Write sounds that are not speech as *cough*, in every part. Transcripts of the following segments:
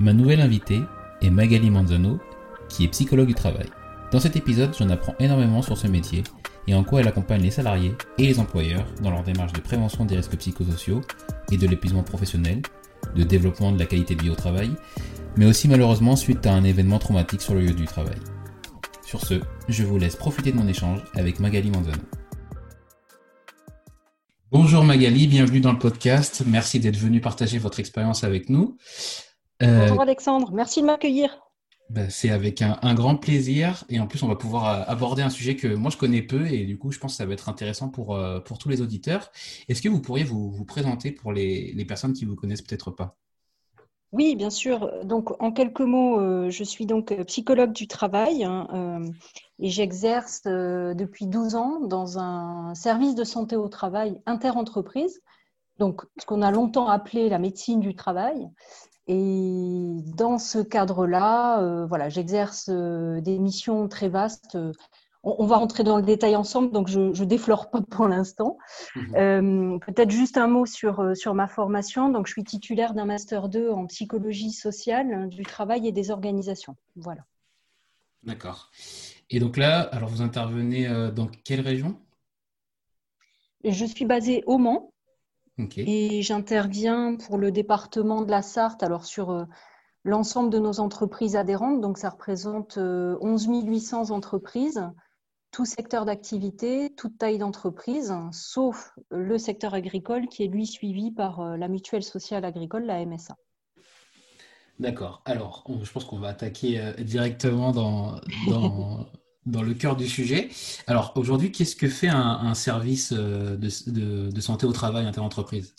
Ma nouvelle invitée est Magali Manzano, qui est psychologue du travail. Dans cet épisode, j'en apprends énormément sur ce métier et en quoi elle accompagne les salariés et les employeurs dans leur démarche de prévention des risques psychosociaux et de l'épuisement professionnel, de développement de la qualité de vie au travail, mais aussi malheureusement suite à un événement traumatique sur le lieu du travail. Sur ce, je vous laisse profiter de mon échange avec Magali Manzano. Bonjour Magali, bienvenue dans le podcast. Merci d'être venue partager votre expérience avec nous. Euh, Bonjour Alexandre, merci de m'accueillir. Ben, c'est avec un, grand plaisir et en plus on va pouvoir euh, aborder un sujet que moi je connais peu et du coup je pense que ça va être intéressant pour, euh, pour tous les auditeurs. Est-ce que vous pourriez vous, vous présenter pour les, les, personnes qui ne vous connaissent peut-être pas? Oui, bien sûr. Donc en quelques mots, je suis donc psychologue du travail hein, et j'exerce depuis 12 ans dans un service de santé au travail interentreprise, donc ce qu'on a longtemps appelé la médecine du travail. Et dans ce cadre-là, euh, voilà, j'exerce euh, des missions très vastes. On, va rentrer dans le détail ensemble, donc je ne déflore pas pour l'instant. Mhm. Euh, peut-être juste un mot sur, sur ma formation. Donc, je suis titulaire d'un Master 2 en psychologie sociale, hein, du travail et des organisations. Voilà. D'accord. Et donc là, alors vous intervenez dans quelle région? Je suis basée au Mans, et j'interviens pour le département de la Sarthe, alors sur euh, l'ensemble de nos entreprises adhérentes. Donc, ça représente 11 euh, 800 entreprises, tout secteur d'activité, toute taille d'entreprise, sauf le secteur agricole qui est lui suivi par euh, la mutuelle sociale agricole, la MSA. D'accord. Alors, je pense qu'on va attaquer directement dans, dans, *laughs* dans le cœur du sujet. Alors aujourd'hui, qu'est-ce que fait un, service euh, de, santé au travail interentreprise?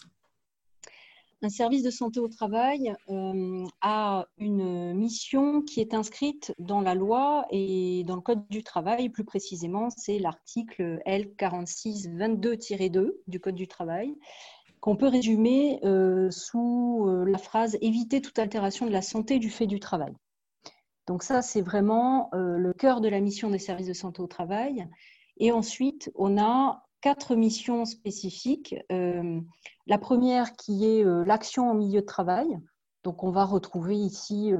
Un service de santé au travail euh, a une mission qui est inscrite dans la loi et dans le Code du travail. Plus précisément, c'est l'article L4622-2 du Code du travail qu'on peut résumer euh, sous la phrase éviter toute altération de la santé du fait du travail. Donc ça, c'est vraiment euh, le cœur de la mission des services de santé au travail. Et ensuite, on a quatre missions spécifiques. Euh, la première qui est euh, l'action en milieu de travail. Donc on va retrouver ici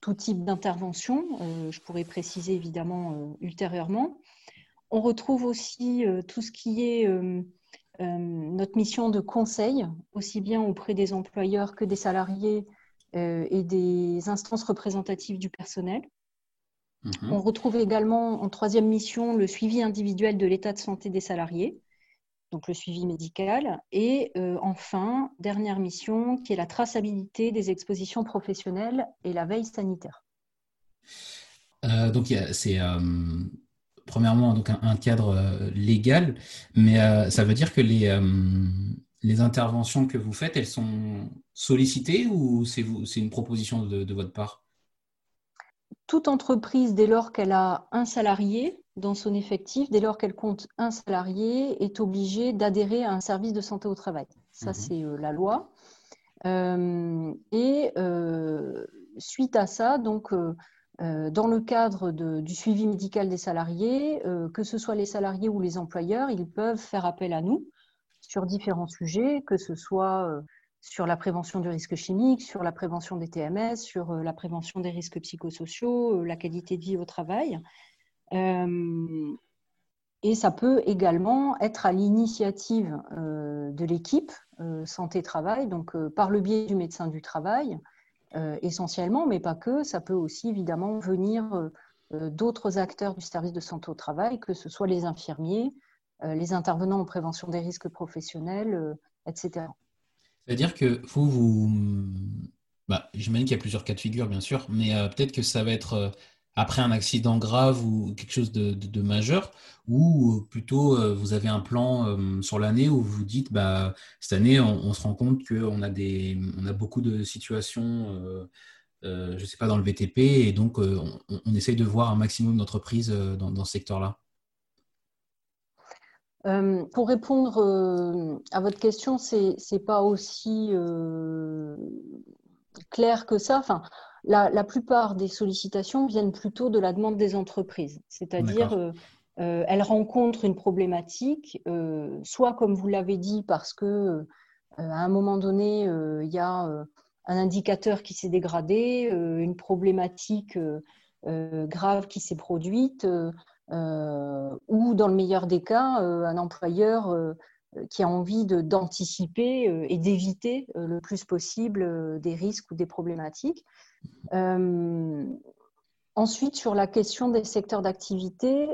tout type d'intervention. je pourrais préciser évidemment ultérieurement. On retrouve aussi tout ce qui est notre mission de conseil, aussi bien auprès des employeurs que des salariés et des instances représentatives du personnel. Mhm. On retrouve également en troisième mission le suivi individuel de l'état de santé des salariés, donc le suivi médical. Et euh, enfin, dernière mission qui est la traçabilité des expositions professionnelles et la veille sanitaire. Euh, donc c'est premièrement donc un, cadre légal, mais ça veut dire que les, les interventions que vous faites, elles sont sollicitées ou c'est une proposition de, votre part? Toute entreprise, dès lors qu'elle a un salarié dans son effectif, dès lors qu'elle compte un salarié, est obligée d'adhérer à un service de santé au travail. Ça, mhm. c'est euh, la loi. Euh, et euh, suite à ça, donc, dans le cadre du suivi médical des salariés, que ce soit les salariés ou les employeurs, ils peuvent faire appel à nous sur différents sujets, que ce soit euh, sur la prévention du risque chimique, sur la prévention des TMS, sur euh, la prévention des risques psychosociaux, euh, la qualité de vie au travail. et ça peut également être à l'initiative de l'équipe santé-travail, donc par le biais du médecin du travail, essentiellement, mais pas que. Ça peut aussi évidemment venir d'autres acteurs du service de santé au travail, que ce soit les infirmiers, les intervenants en prévention des risques professionnels, etc. C'est-à-dire que vous, vous... Bah, j'imagine qu'il y a plusieurs cas de figure, bien sûr, mais euh, peut-être que ça va être euh, après un accident grave ou quelque chose de, majeur, ou plutôt euh, vous avez un plan sur l'année où vous dites, bah, cette année, on, se rend compte qu'on a, des, on a beaucoup de situations, je ne sais pas, dans le VTP, et donc on, essaye de voir un maximum d'entreprises dans ce secteur-là. Euh, pour répondre euh, à votre question, c'est n'est pas aussi euh, clair que ça. Enfin, la, plupart des sollicitations viennent plutôt de la demande des entreprises, c'est-à-dire elles rencontrent une problématique, soit comme vous l'avez dit, parce que à un moment donné, il y a un indicateur qui s'est dégradé, une problématique grave qui s'est produite ou dans le meilleur des cas, euh, un employeur euh, qui a envie d'anticiper et d'éviter le plus possible des risques ou des problématiques. ensuite, sur la question des secteurs d'activité,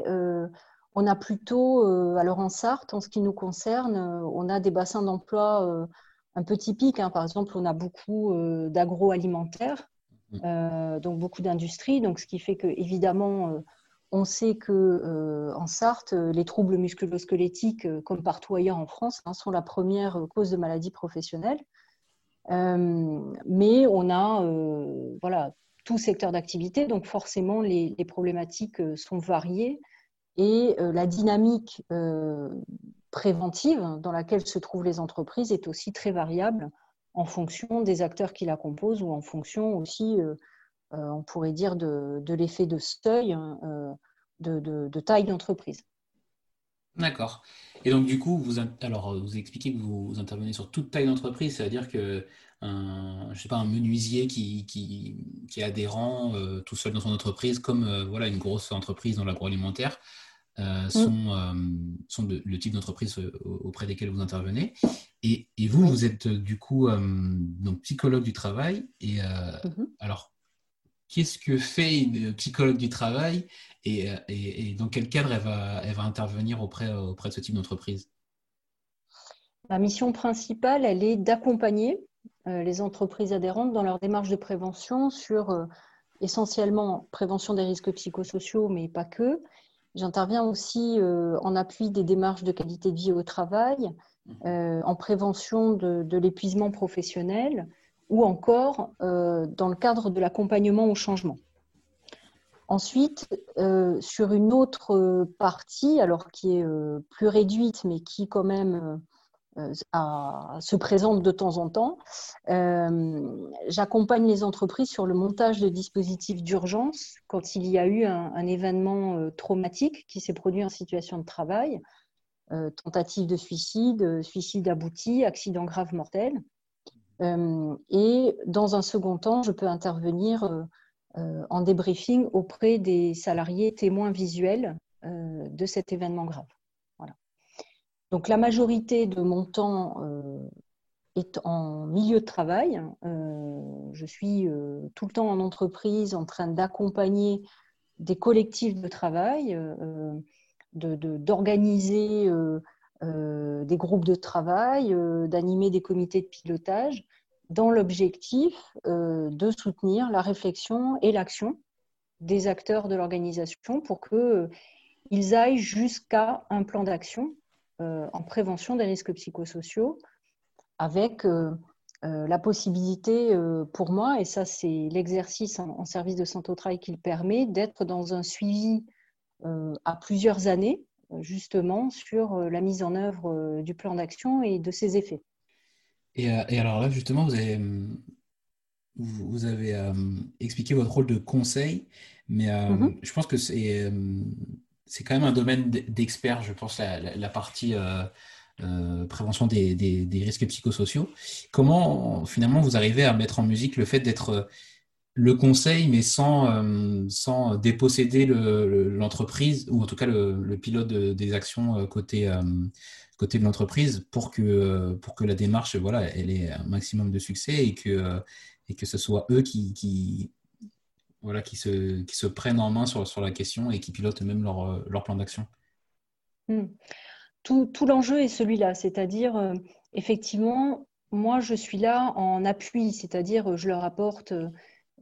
on a plutôt, alors en Sarthe, en ce qui nous concerne, on a des bassins d'emploi un peu typiques. Hein. Par exemple, on a beaucoup d'agroalimentaire, mmh. donc beaucoup d'industrie, donc ce qui fait que évidemment on sait que euh, en Sarthe, les troubles musculo-squelettiques, euh, comme partout ailleurs en France, hein, sont la première cause de maladie professionnelle. Euh, mais on a voilà, tout secteur d'activité, donc forcément les, problématiques sont variées et la dynamique préventive dans laquelle se trouvent les entreprises est aussi très variable en fonction des acteurs qui la composent ou en fonction aussi euh, on pourrait dire, de, l'effet de seuil hein, euh, de, taille d'entreprise. D'accord. Et donc, du coup, vous, alors, vous expliquez que vous intervenez sur toute taille d'entreprise, c'est-à-dire que un, je sais pas, un menuisier qui, qui, qui est adhérent euh, tout seul dans son entreprise, comme voilà, une grosse entreprise dans l'agroalimentaire, mm. sont, sont le type d'entreprise auprès desquelles vous intervenez. Et, vous, vous êtes du coup donc, psychologue du travail. Et mm-hmm. alors, qu'est-ce que fait une psychologue du travail et, dans quel cadre elle va, elle va intervenir auprès, auprès de ce type d'entreprise? La mission principale, elle est d'accompagner euh, les entreprises adhérentes dans leur démarche de prévention sur euh, essentiellement prévention des risques psychosociaux, mais pas que. J'interviens aussi euh, en appui des démarches de qualité de vie au travail, mmh. en prévention de l'épuisement professionnel, ou encore euh, dans le cadre de l'accompagnement au changement. Ensuite, euh, sur une autre partie, alors qui est euh, plus réduite, mais qui quand même se présente de temps en temps, j'accompagne les entreprises sur le montage de dispositifs d'urgence quand il y a eu un événement traumatique qui s'est produit en situation de travail, tentative de suicide, suicide abouti, accident grave mortel. Euh, et dans un second temps, je peux intervenir euh, euh, en débriefing auprès des salariés témoins visuels de cet événement grave. Voilà. Donc la majorité de mon temps est en milieu de travail. je suis tout le temps en entreprise en train d'accompagner des collectifs de travail, d'organiser de, euh, des groupes de travail, euh, d'animer des comités de pilotage, dans l'objectif euh, de soutenir la réflexion et l'action des acteurs de l'organisation pour qu'ils aillent jusqu'à un plan d'action en prévention des risques psychosociaux avec la possibilité pour moi, et ça c'est l'exercice en, service de santé au qui le permet, d'être dans un suivi à plusieurs années justement sur euh, la mise en œuvre euh, du plan d'action et de ses effets. Et, euh, alors là, justement, vous avez, vous avez expliqué votre rôle de conseil, mais mm-hmm. je pense que c'est c'est quand même un domaine d'expert, je pense, la, partie prévention des, des, risques psychosociaux. Comment finalement vous arrivez à mettre en musique le fait d'être le conseil, mais sans, euh, sans déposséder l'entreprise, ou en tout cas le, pilote des actions côté, côté de l'entreprise, pour que, pour que la démarche voilà, elle ait un maximum de succès et que, et que ce soit eux qui, qui, voilà, qui, se, qui se prennent en main sur, sur la question et qui pilotent même leur, leur plan d'action. Hmm. Tout, tout l'enjeu est celui-là, c'est-à-dire, effectivement, moi, je suis là en appui, c'est-à-dire je leur apporte euh,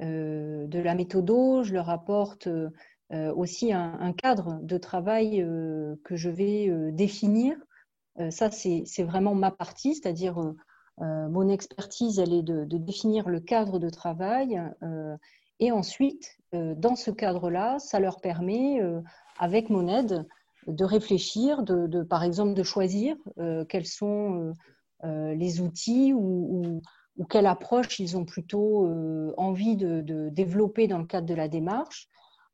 de la méthodo, je leur apporte euh, aussi un, cadre de travail euh, que je vais définir. ça, c'est vraiment ma partie, c'est-à-dire mon expertise, elle est de, définir le cadre de travail. et ensuite, dans ce cadre-là, ça leur permet, avec mon aide, de réfléchir, de, par exemple de choisir quels sont euh, les outils ou, quelle approche ils ont plutôt euh, envie de, développer dans le cadre de la démarche.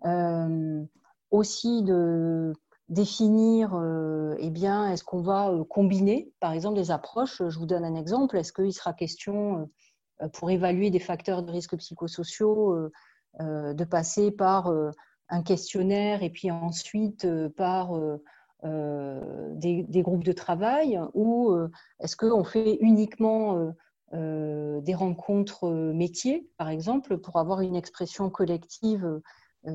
Euh, aussi de définir, eh bien, est-ce qu'on va combiner, par exemple, des approches. Je vous donne un exemple. Est-ce qu'il sera question, pour évaluer des facteurs de risque psychosociaux, de passer par un questionnaire et puis ensuite par euh, des, groupes de travail ou euh, est-ce qu'on fait uniquement euh, des rencontres métiers, par exemple, pour avoir une expression collective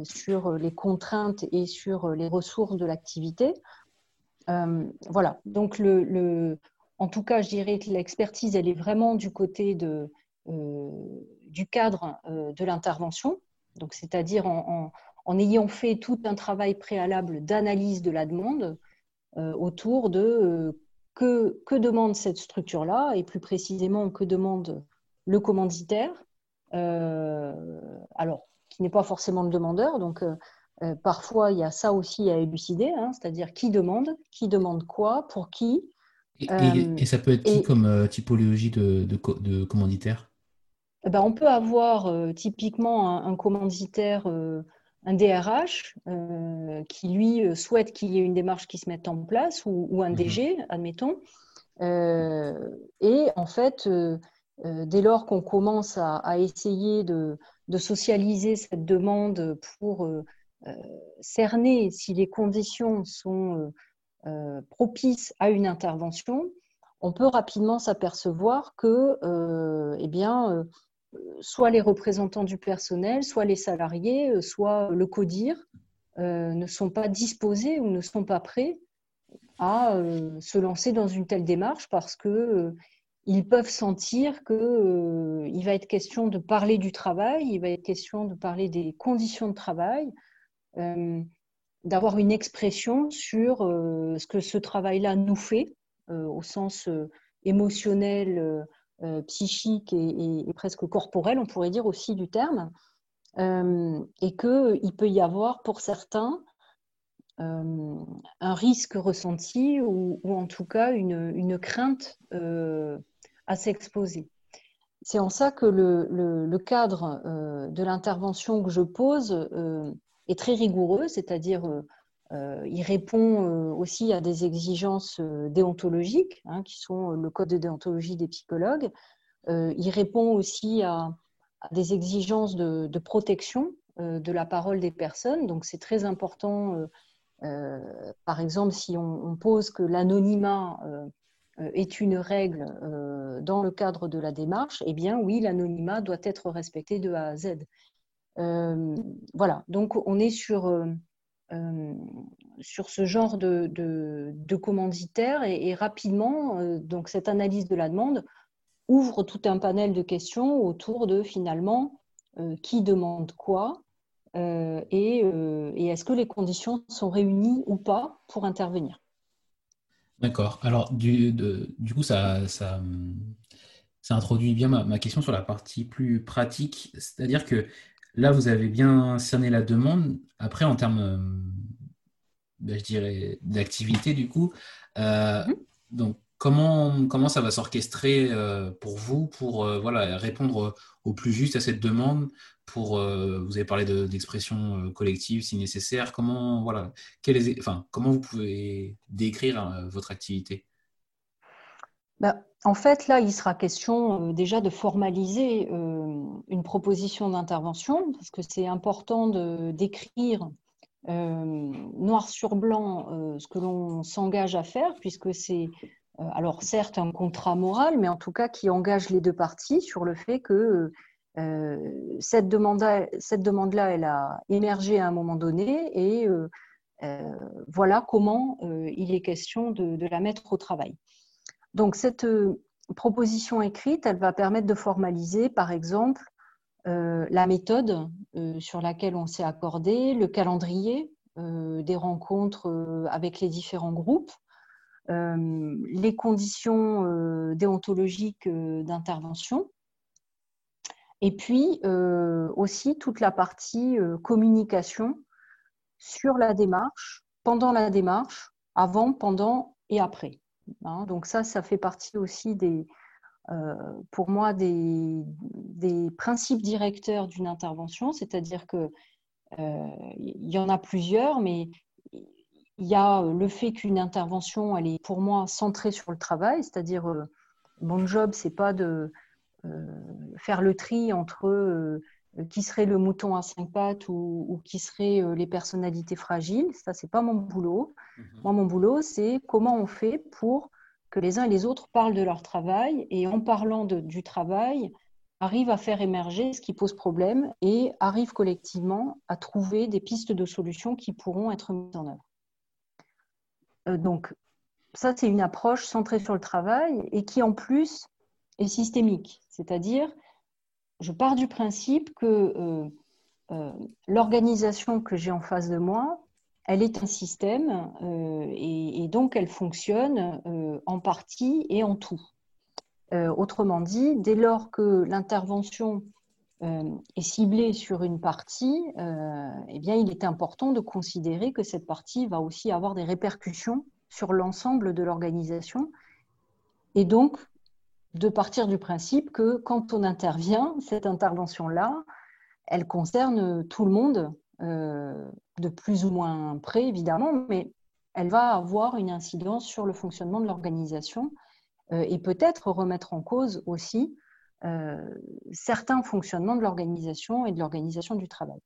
sur les contraintes et sur les ressources de l'activité. Voilà, donc le, en tout cas, je dirais que l'expertise, elle est vraiment du côté de, du cadre de l'intervention, donc c'est-à-dire en, ayant fait tout un travail préalable d'analyse de la demande euh, autour de euh, que, que, demande cette structure-là et plus précisément que demande le commanditaire, euh, alors qui n'est pas forcément le demandeur, donc parfois il y a ça aussi à élucider, hein, c'est-à-dire qui demande, qui demande quoi, pour qui. Et, ça peut être qui comme typologie de, de, commanditaire? Eh ben, On peut avoir typiquement un, commanditaire un DRH euh, qui, lui, euh, souhaite qu'il y ait une démarche qui se mette en place, ou, un mhm. DG, admettons. Euh, et en fait, dès lors qu'on commence à, essayer de, socialiser cette demande pour cerner si les conditions sont propices à une intervention, on peut rapidement s'apercevoir que, eh bien, soit les représentants du personnel, soit les salariés, euh, soit le CODIR euh, ne sont pas disposés ou ne sont pas prêts à euh, se lancer dans une telle démarche parce que ils peuvent sentir qu'il va être question de parler du travail, il va être question de parler des conditions de travail, d'avoir une expression sur ce que ce travail-là nous fait au sens émotionnel, euh, psychique et, presque corporel, on pourrait dire aussi du terme, euh, et qu'il peut y avoir pour certains euh, un risque ressenti ou, en tout cas une, crainte à s'exposer. C'est en ça que le, cadre de l'intervention que je pose est très rigoureux, c'est-à-dire euh, il répond euh, aussi à des exigences euh, déontologiques, hein, qui sont le code de déontologie des psychologues. il répond aussi à, des exigences de, protection de la parole des personnes. Donc c'est très important, par exemple, si on, pose que l'anonymat est une règle dans le cadre de la démarche, eh bien oui, l'anonymat doit être respecté de A à Z. voilà, donc on est sur euh, sur ce genre de, de, commanditaire et, rapidement, euh, donc cette analyse de la demande ouvre tout un panel de questions autour de finalement euh, qui demande quoi et, est-ce que les conditions sont réunies ou pas pour intervenir. D'accord. Alors, du, du coup, ça, ça, ça, introduit bien ma, question sur la partie plus pratique. C'est-à-dire que Là, vous avez bien cerné la demande. Après, en termes, euh, ben, je dirais, d'activité, du coup, euh, mhm. donc comment, comment ça va s'orchestrer euh, pour vous pour voilà, répondre au plus juste à cette demande pour, vous avez parlé d'expression collective si nécessaire. Comment, voilà, enfin, comment vous pouvez décrire votre activité? Bah, en fait, là, il sera question déjà de formaliser une proposition d'intervention, parce que c'est important de d'écrire noir sur blanc ce que l'on s'engage à faire, puisque c'est alors certes un contrat moral, mais en tout cas qui engage les deux parties sur le fait que cette demande-là, elle a émergé à un moment donné et voilà comment il est question de, la mettre au travail. Donc cette proposition écrite, elle va permettre de formaliser, par exemple, la méthode sur laquelle on s'est accordé, le calendrier des rencontres avec les différents groupes, les conditions déontologiques d'intervention, et puis aussi toute la partie communication sur la démarche, pendant la démarche, avant, pendant et après. Hein. donc ça, ça fait partie aussi des, euh, pour moi des, principes directeurs d'une intervention, c'est-à-dire que euh, il y en a plusieurs, mais il y a le fait qu'une intervention, elle est pour moi centrée sur le travail, c'est-à-dire euh, mon job, c'est pas de faire le tri entre qui serait le mouton à cinq pattes ou, qui seraient les personnalités fragiles. Ça, c'est pas mon boulot. Mhm. Moi, mon boulot, c'est comment on fait pour que les uns et les autres parlent de leur travail et en parlant du travail, arrivent à faire émerger ce qui pose problème et arrivent collectivement à trouver des pistes de solutions qui pourront être mises en œuvre. Euh, donc, ça, c'est une approche centrée sur le travail et qui, en plus, est systémique. C'est-à-dire, je pars du principe que euh, euh, l'organisation que j'ai en face de moi, elle est un système euh, et, donc elle fonctionne en partie et en tout. Autrement dit, dès lors que l'intervention est ciblée sur une partie, eh bien, il est important de considérer que cette partie va aussi avoir des répercussions sur l'ensemble de l'organisation et donc de partir du principe que quand on intervient, cette intervention-là, elle concerne tout le monde euh, de plus ou moins près, évidemment, mais elle va avoir une incidence sur le fonctionnement de l'organisation euh, et peut-être remettre en cause aussi euh, certains fonctionnements de l'organisation et de l'organisation du travail.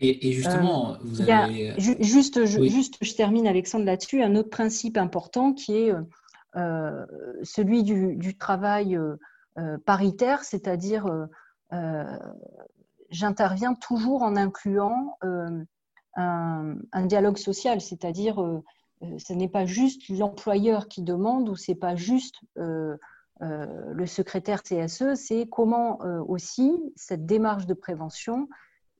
Et, justement, vous avez... juste, je, juste, je termine Alexandre là-dessus, un autre principe important qui est celui du, travail paritaire, c'est-à-dire j'interviens toujours en incluant euh, un, dialogue social, c'est-à-dire euh, euh, ce n'est pas juste l'employeur qui demande ou c'est pas juste le secrétaire CSE, c'est comment aussi cette démarche de prévention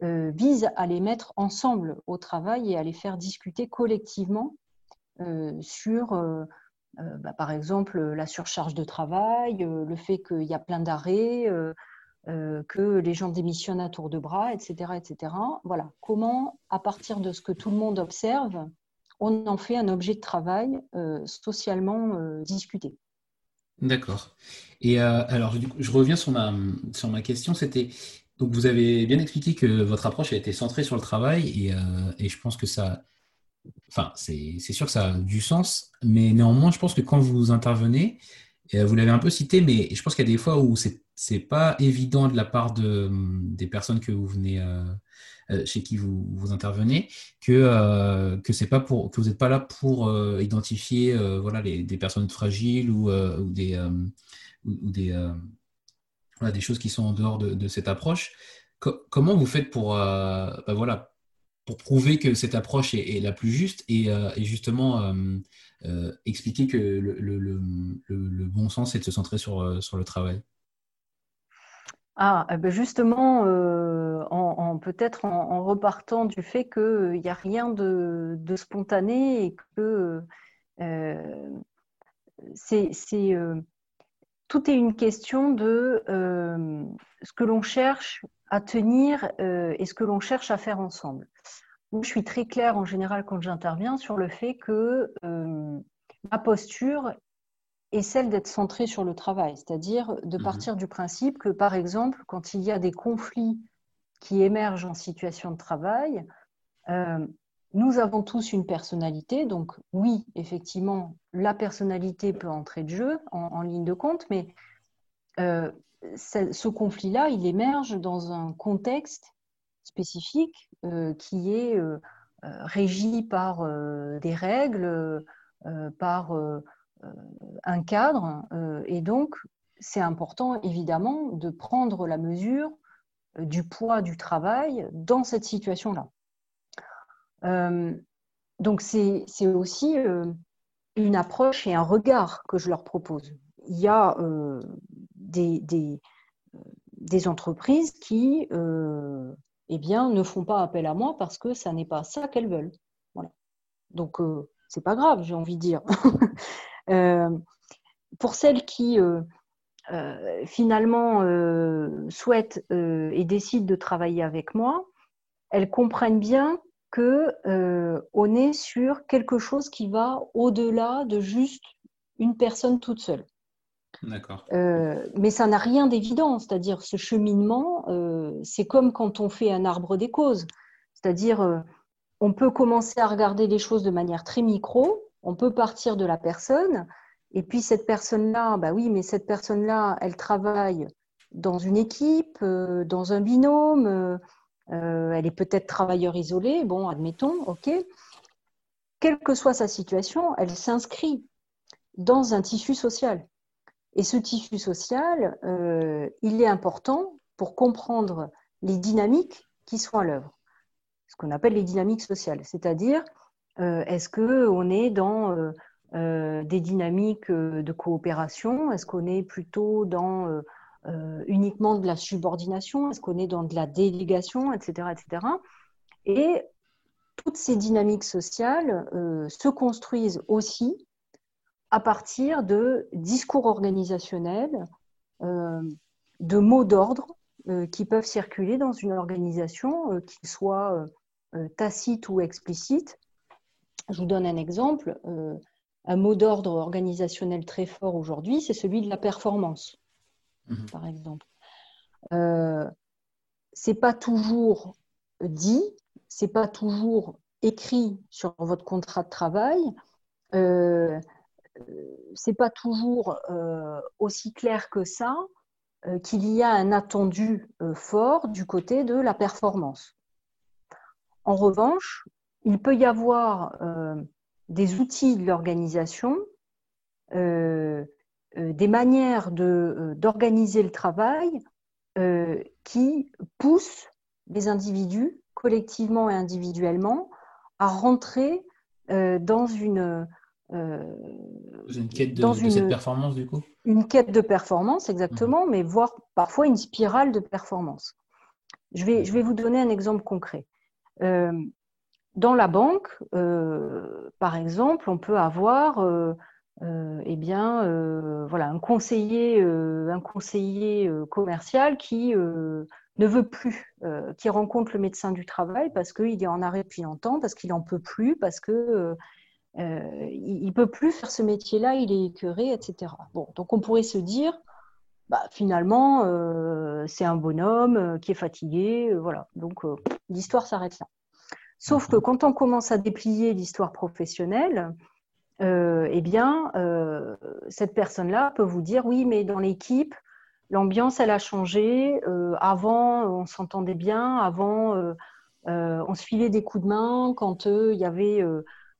vise à les mettre ensemble au travail et à les faire discuter collectivement sur, bah, par exemple, la surcharge de travail, le fait qu'il y a plein d'arrêts, euh, que les gens démissionnent à tour de bras, etc., etc. Voilà, comment, à partir de ce que tout le monde observe, on en fait un objet de travail euh, socialement euh, discuté. D'accord. Et alors, je reviens sur ma, sur ma question. C'était donc vous avez bien expliqué que votre approche a été centrée sur le travail et je pense que ça, enfin, c'est sûr que ça a du sens, mais néanmoins, je pense que quand vous intervenez, vous l'avez un peu cité, mais je pense qu'il y a des fois où c'est pas évident de la part de, des personnes que vous venez euh, euh, chez qui vous, vous intervenez que euh, que c'est pas pour que vous n'êtes pas là pour identifier voilà des personnes fragiles ou, des des voilà, des choses qui sont en dehors de, de cette approche. comment vous faites pour bah, voilà pour prouver que cette approche est, la plus juste et, et justement expliquer que le, bon sens est de se centrer sur, le travail ah, eh ben justement, euh, en, peut-être en, repartant du fait qu'il n'y a rien de, spontané et que euh, c'est, euh, tout est une question de ce que l'on cherche à tenir et ce que l'on cherche à faire ensemble. Je suis très claire en général quand j'interviens sur le fait que ma posture et celle d'être centrée sur le travail, c'est-à-dire de mhm. partir du principe que, par exemple, quand il y a des conflits qui émergent en situation de travail, euh, nous avons tous une personnalité, donc oui, effectivement, la personnalité peut entrer de jeu en, ligne de compte, mais euh, ce conflit-là, il émerge dans un contexte spécifique euh, qui est euh, régi par des règles, par un cadre, et donc c'est important évidemment de prendre la mesure du poids du travail dans cette situation-là. Euh, donc c'est aussi euh, une approche et un regard que je leur propose. Il y a euh, des, entreprises qui eh bien, ne font pas appel à moi parce que ça n'est pas ça qu'elles veulent. Voilà. Donc, c'est pas grave, j'ai envie de dire. *laughs* pour celles qui finalement souhaitent et décident de travailler avec moi, elles comprennent bien que euh, on est sur quelque chose qui va au-delà de juste une personne toute seule. Euh, mais ça n'a rien d'évident, c'est-à-dire ce cheminement, euh, c'est comme quand on fait un arbre des causes, c'est-à-dire on peut commencer à regarder les choses de manière très micro, on peut partir de la personne, et puis cette personne-là, bah oui, mais cette personne-là, elle travaille dans une équipe, dans un binôme euh, elle est peut-être travailleur isolé, bon, admettons, ok. Quelle que soit sa situation, elle s'inscrit dans un tissu social. Et ce tissu social, euh, il est important pour comprendre les dynamiques qui sont à l'œuvre, ce qu'on appelle les dynamiques sociales. C'est-à-dire, euh, est-ce qu'on est dans des dynamiques de coopération? Est-ce qu'on est plutôt dans euh, uniquement de la subordination? Est-ce qu'on est dans de la délégation, etc., etc. Et toutes ces dynamiques sociales euh, se construisent aussi à partir de discours organisationnels, euh, de mots d'ordre qui peuvent circuler dans une organisation, qu'ils soient tacites ou explicites. Je vous donne un exemple. un mot d'ordre organisationnel très fort aujourd'hui, c'est celui de la performance. Mhm. par exemple. Euh, c'est pas toujours dit, c'est pas toujours écrit sur votre contrat de travail, euh, c'est pas toujours euh, aussi clair que ça euh, qu'il y a un attendu fort du côté de la performance. En revanche, il peut y avoir des outils de l'organisation euh, des manières euh, d'organiser le travail euh, qui poussent les individus, collectivement et individuellement, à rentrer dans une une quête de, cette performance du coup? Une quête de performance, exactement, mhm. mais voire parfois une spirale de performance. Je vais, je vais vous donner un exemple concret. dans la banque, par exemple, on peut avoir euh, eh bien, euh, voilà, un conseiller, euh, un conseiller commercial qui ne veut plus, qui rencontre le médecin du travail parce qu'il est en arrêt depuis longtemps, parce qu'il n'en peut plus, parce que il, ne peut plus faire ce métier-là, il est écœuré, etc. Bon, donc on pourrait se dire, bah, finalement, c'est un bonhomme qui est fatigué, voilà. Donc l'histoire s'arrête là. Sauf que quand on commence à déplier l'histoire professionnelle, euh, eh bien, euh, cette personne-là peut vous dire oui, mais dans l'équipe, l'ambiance, elle a changé. Euh, avant, on s'entendait bien. Avant, on se filait des coups de main quand il y avait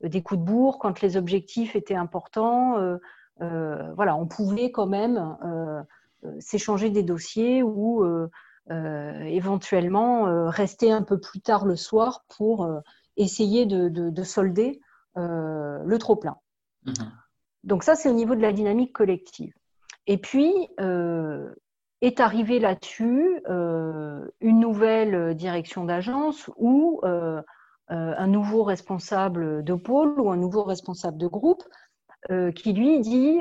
des coups de bourre, quand les objectifs étaient importants. voilà, on pouvait quand même s'échanger des dossiers ou éventuellement rester un peu plus tard le soir pour essayer de solder le trop-plein. Mhm. Donc ça, c'est au niveau de la dynamique collective. Et puis, euh, est arrivé là-dessus euh, une nouvelle direction d'agence euh, un nouveau responsable de pôle ou un nouveau responsable de groupe qui lui dit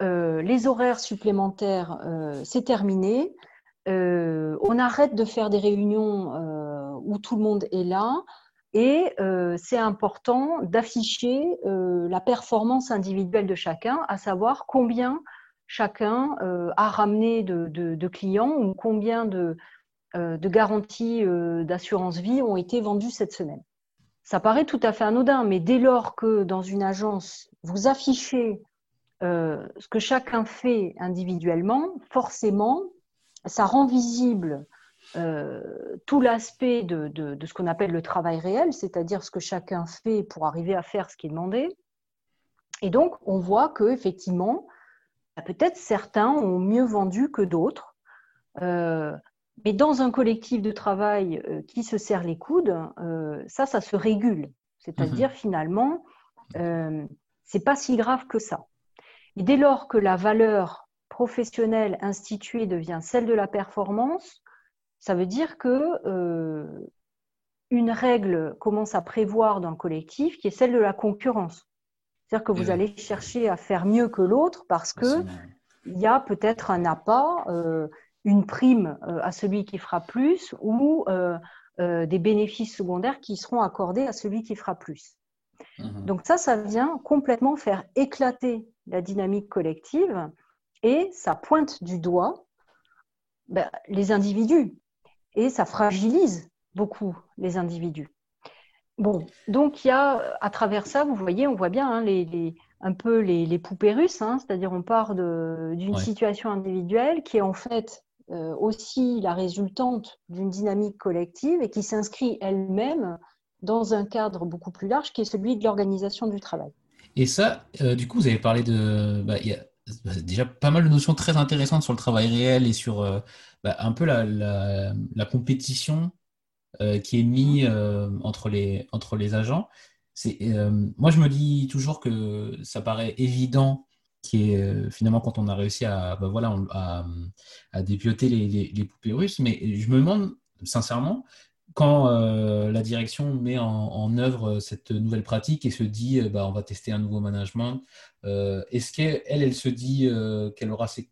les horaires supplémentaires, c'est terminé, on arrête de faire des réunions où tout le monde est là, et euh, c'est important d'afficher euh, la performance individuelle de chacun, à savoir combien chacun euh, a ramené de, clients ou combien de, garanties d'assurance vie ont été vendues cette semaine. ça paraît tout à fait anodin, mais dès lors que dans une agence, vous affichez euh, ce que chacun fait individuellement, forcément, ça rend visible euh, tout l'aspect de, ce qu'on appelle le travail réel, c'est-à-dire ce que chacun fait pour arriver à faire ce qui est demandé. Et donc, on voit que effectivement, peut-être certains ont mieux vendu que d'autres. Euh, mais dans un collectif de travail qui se serre les coudes, ça, ça se régule. C'est-à-dire, mmh finalement, c'est pas si grave que ça. Et dès lors que la valeur professionnelle instituée devient celle de la performance, ça veut dire que euh, une règle commence à prévoir dans le collectif qui est celle de la concurrence. C'est-à-dire que vous allez chercher à faire mieux que l'autre parce que il y a peut-être un appât, euh, une prime euh, à celui qui fera plus ou des bénéfices secondaires qui seront accordés à celui qui fera plus. Mhm. Donc ça, ça vient complètement faire éclater la dynamique collective et ça pointe du doigt ben, les individus et ça fragilise beaucoup les individus. Bon, donc il y a à travers ça, vous voyez, on voit bien hein, les, un peu les, poupées russes, hein, c'est-à-dire on part d'une situation individuelle qui est en fait euh, aussi la résultante d'une dynamique collective et qui s'inscrit elle-même dans un cadre beaucoup plus large qui est celui de l'organisation du travail. Et ça, euh, du coup, vous avez parlé de... Bah, y a bah, déjà pas mal de notions très intéressantes sur le travail réel et sur euh, bah, un peu la, la, compétition euh, qui est mise entre, les, entre les agents. moi, je me dis toujours que ça paraît évident qui est finalement quand on a réussi à, à dépioter les, poupées russes, mais je me demande sincèrement quand euh, la direction met en, œuvre cette nouvelle pratique et se dit euh, bah, on va tester un nouveau management, euh, est-ce qu'elle, elle, se dit qu'elle aura ces,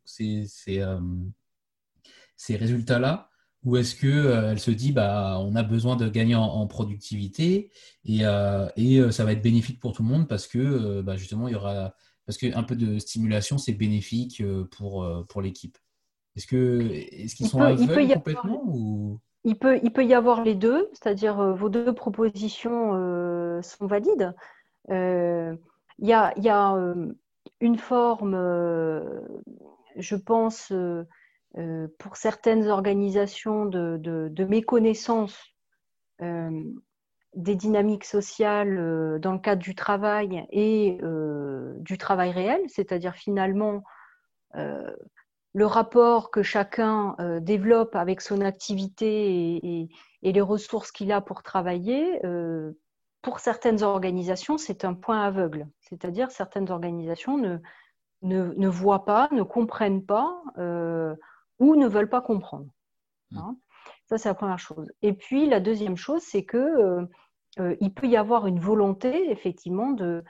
résultats-là? Ou est-ce qu'elle se dit bah, on a besoin de gagner en, productivité et, ça va être bénéfique pour tout le monde parce que bah, justement il y aura parce qu'un peu de stimulation c'est bénéfique pour, pour l'équipe. Est-ce, que, est-ce qu'ils sont aveugles complètement ou? Il peut, il peut y avoir les deux, c'est-à-dire euh, vos deux propositions euh, sont valides. Euh, il y a, y a une forme, je pense, pour certaines organisations de, de, méconnaissance des dynamiques sociales dans le cadre du travail et du travail réel, c'est-à-dire finalement le rapport que chacun euh, développe avec son activité et, les ressources qu'il a pour travailler, euh, pour certaines organisations, c'est un point aveugle. C'est-à-dire certaines organisations ne, ne, voient pas, ne comprennent pas euh, ou ne veulent pas comprendre. Mmh. Hein. Ça, c'est la première chose. Et puis, la deuxième chose, c'est que il peut y avoir une volonté, effectivement, de,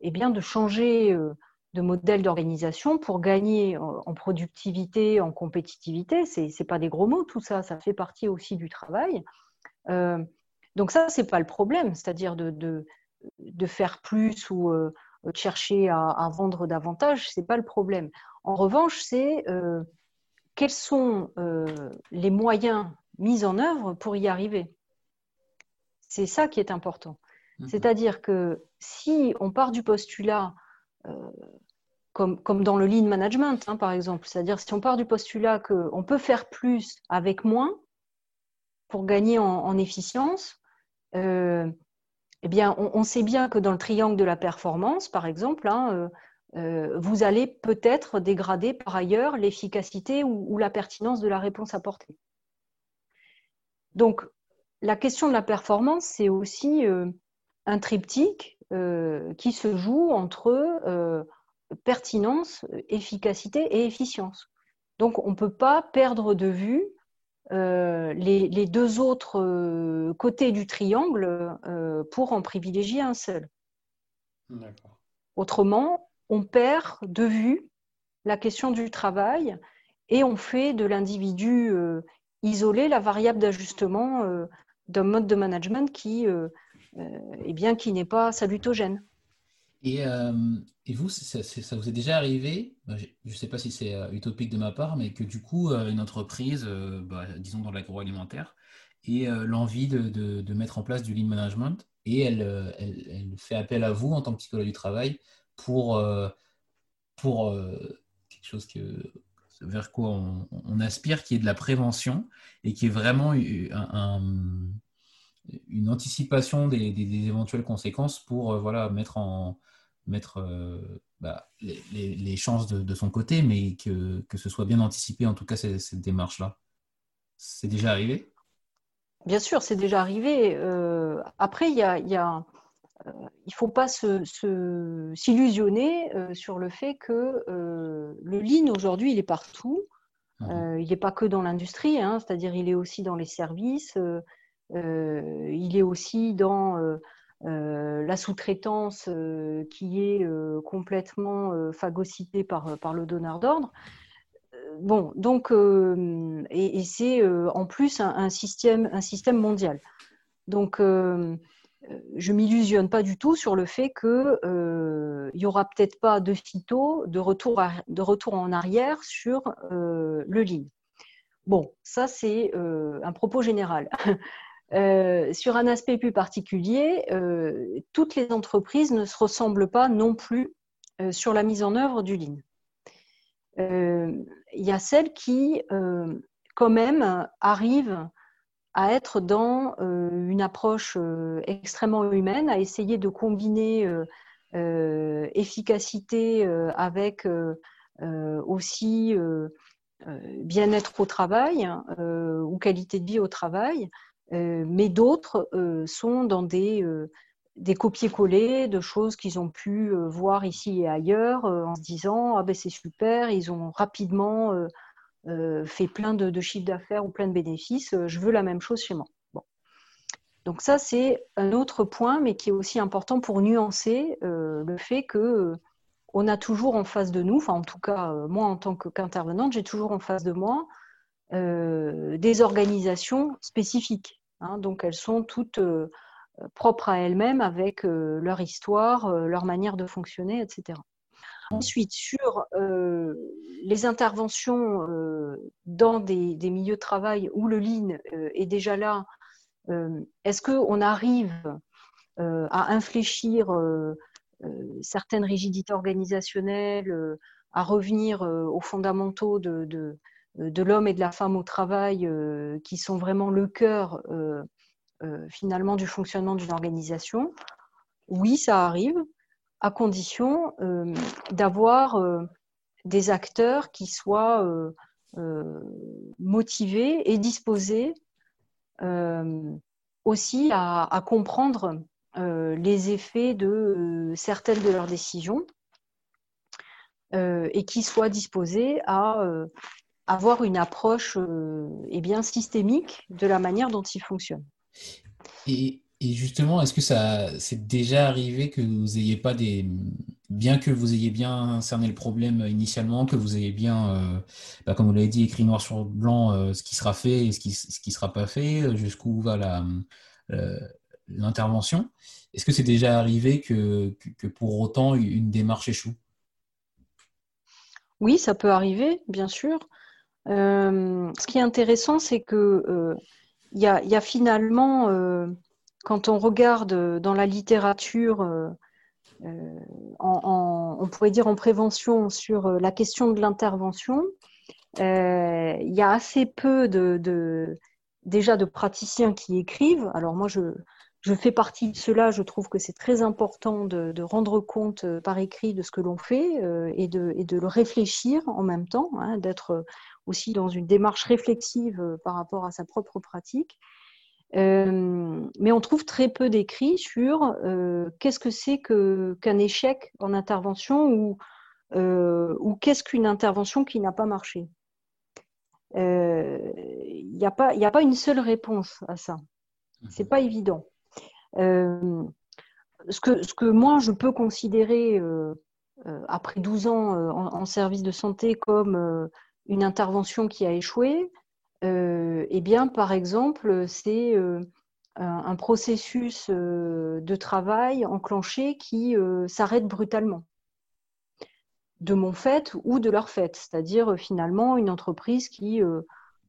eh bien, de changer de modèles d'organisation pour gagner en productivité, en compétitivité. Ce n'est pas des gros mots, tout ça, ça fait partie aussi du travail. Euh, donc ça, ce n'est pas le problème, c'est-à-dire de, de, faire plus ou euh, chercher à, vendre davantage, ce n'est pas le problème. En revanche, c'est euh, quels sont les moyens mis en œuvre pour y arriver? C'est ça qui est important. Mmh c'est-à-dire que si on part du postulat comme, comme, dans le lean management, hein, par exemple. C'est-à-dire, si on part du postulat qu'on peut faire plus avec moins pour gagner en, efficience, euh, eh bien, on, sait bien que dans le triangle de la performance, par exemple, hein, euh, euh, vous allez peut-être dégrader par ailleurs l'efficacité ou, la pertinence de la réponse apportée. Donc, la question de la performance, c'est aussi un triptyque euh, qui se joue entre euh, pertinence, efficacité et efficience. Donc on ne peut pas perdre de vue euh, les, deux autres côtés du triangle pour en privilégier un seul. Autrement, on perd de vue la question du travail et on fait de l'individu isolé la variable d'ajustement d'un mode de management qui euh, et bien qui n'est pas salutogène. Et, euh, vous, ça, vous est déjà arrivé, bah, je ne sais pas si c'est euh, utopique de ma part, mais que du coup, une entreprise, bah, disons dans l'agroalimentaire, ait l'envie de, de, mettre en place du lean management et elle, elle, fait appel à vous en tant que psychologue du travail pour, pour quelque chose que, vers quoi on, aspire, qui est de la prévention et qui est vraiment une anticipation des, éventuelles conséquences pour voilà, mettre, en, mettre bah, les, chances de, son côté, mais que, que, ce soit bien anticipé, en tout cas, cette, démarche-là. C'est déjà arrivé? Bien sûr, c'est déjà arrivé. Euh, après, il y a, euh, il ne faut pas s'illusionner euh, sur le fait que le lean aujourd'hui, il est partout. Mhm. il n'est pas que dans l'industrie, hein, c'est-à-dire il est aussi dans les services, il est aussi dans la sous-traitance qui est complètement phagocytée par, par le donneur d'ordre bon, donc, euh, et, c'est euh, en plus un, système, un système mondial. Donc, euh, je m'illusionne pas du tout sur le fait qu'il n'y aura peut-être pas de phyto de retour, de retour en arrière sur le lean. Bon, ça c'est un propos général. *laughs* sur un aspect plus particulier, toutes les entreprises ne se ressemblent pas non plus sur la mise en œuvre du lean il y a celles qui, euh, quand même, arrivent à être dans euh, une approche euh, extrêmement humaine, à essayer de combiner efficacité avec aussi bien-être au travail ou qualité de vie au travail, mais d'autres sont dans des, des copier-coller de choses qu'ils ont pu voir ici et ailleurs en se disant ah ben c'est super, ils ont rapidement fait plein de, chiffres d'affaires ou plein de bénéfices, je veux la même chose chez moi. Donc ça c'est un autre point, mais qui est aussi important pour nuancer le fait que on a toujours en face de nous, enfin en tout cas moi en tant qu'intervenante, j'ai toujours en face de moi des organisations spécifiques. Hein. donc elles sont toutes propres à elles-mêmes avec euh, leur histoire, euh, leur manière de fonctionner, etc. Ensuite, sur euh, les interventions dans des, milieux de travail où le lean est déjà là, est-ce qu'on arrive à infléchir certaines rigidités organisationnelles, à revenir aux fondamentaux de, l'homme et de la femme au travail, qui sont vraiment le cœur euh, finalement du fonctionnement d'une organisation? Oui, ça arrive, à condition euh, d'avoir euh, des acteurs qui soient motivés et disposés aussi à, comprendre les effets de certaines de leurs décisions et qui soient disposés à avoir une approche eh bien, systémique de la manière dont ils fonctionnent. Justement, est-ce que ça c'est déjà arrivé que vous ayez pas des. Bien que vous ayez bien cerné le problème initialement, que vous ayez bien, euh, bah, comme vous l'avez dit, écrit noir sur blanc euh, ce qui sera fait et ce qui ne sera pas fait, jusqu'où va euh, l'intervention, est-ce que c'est déjà arrivé que, pour autant une démarche échoue? Oui, ça peut arriver, bien sûr. ce qui est intéressant, c'est que il y a, finalement, euh, quand on regarde dans la littérature, euh, euh, on pourrait dire en prévention sur la question de l'intervention, il y a assez peu de, déjà de praticiens qui écrivent. Alors moi, je, fais partie de cela. Je trouve que c'est très important de, rendre compte par écrit de ce que l'on fait et, de, le réfléchir en même temps, hein, d'être aussi dans une démarche réflexive euh, par rapport à sa propre pratique. Euh, mais on trouve très peu d'écrits sur euh, qu'est-ce que c'est qu'un échec en intervention ou, ou qu'est-ce qu'une intervention qui n'a pas marché. Il n'y a, pas, a pas une seule réponse à ça. Mhm. C'est pas évident. ce, que, ce que moi je peux considérer après 12 ans en, service de santé comme une intervention qui a échoué, euh, eh bien, par exemple, c'est euh, un, processus euh, de travail enclenché qui s'arrête brutalement, de mon fait ou de leur fait, c'est-à-dire finalement une entreprise qui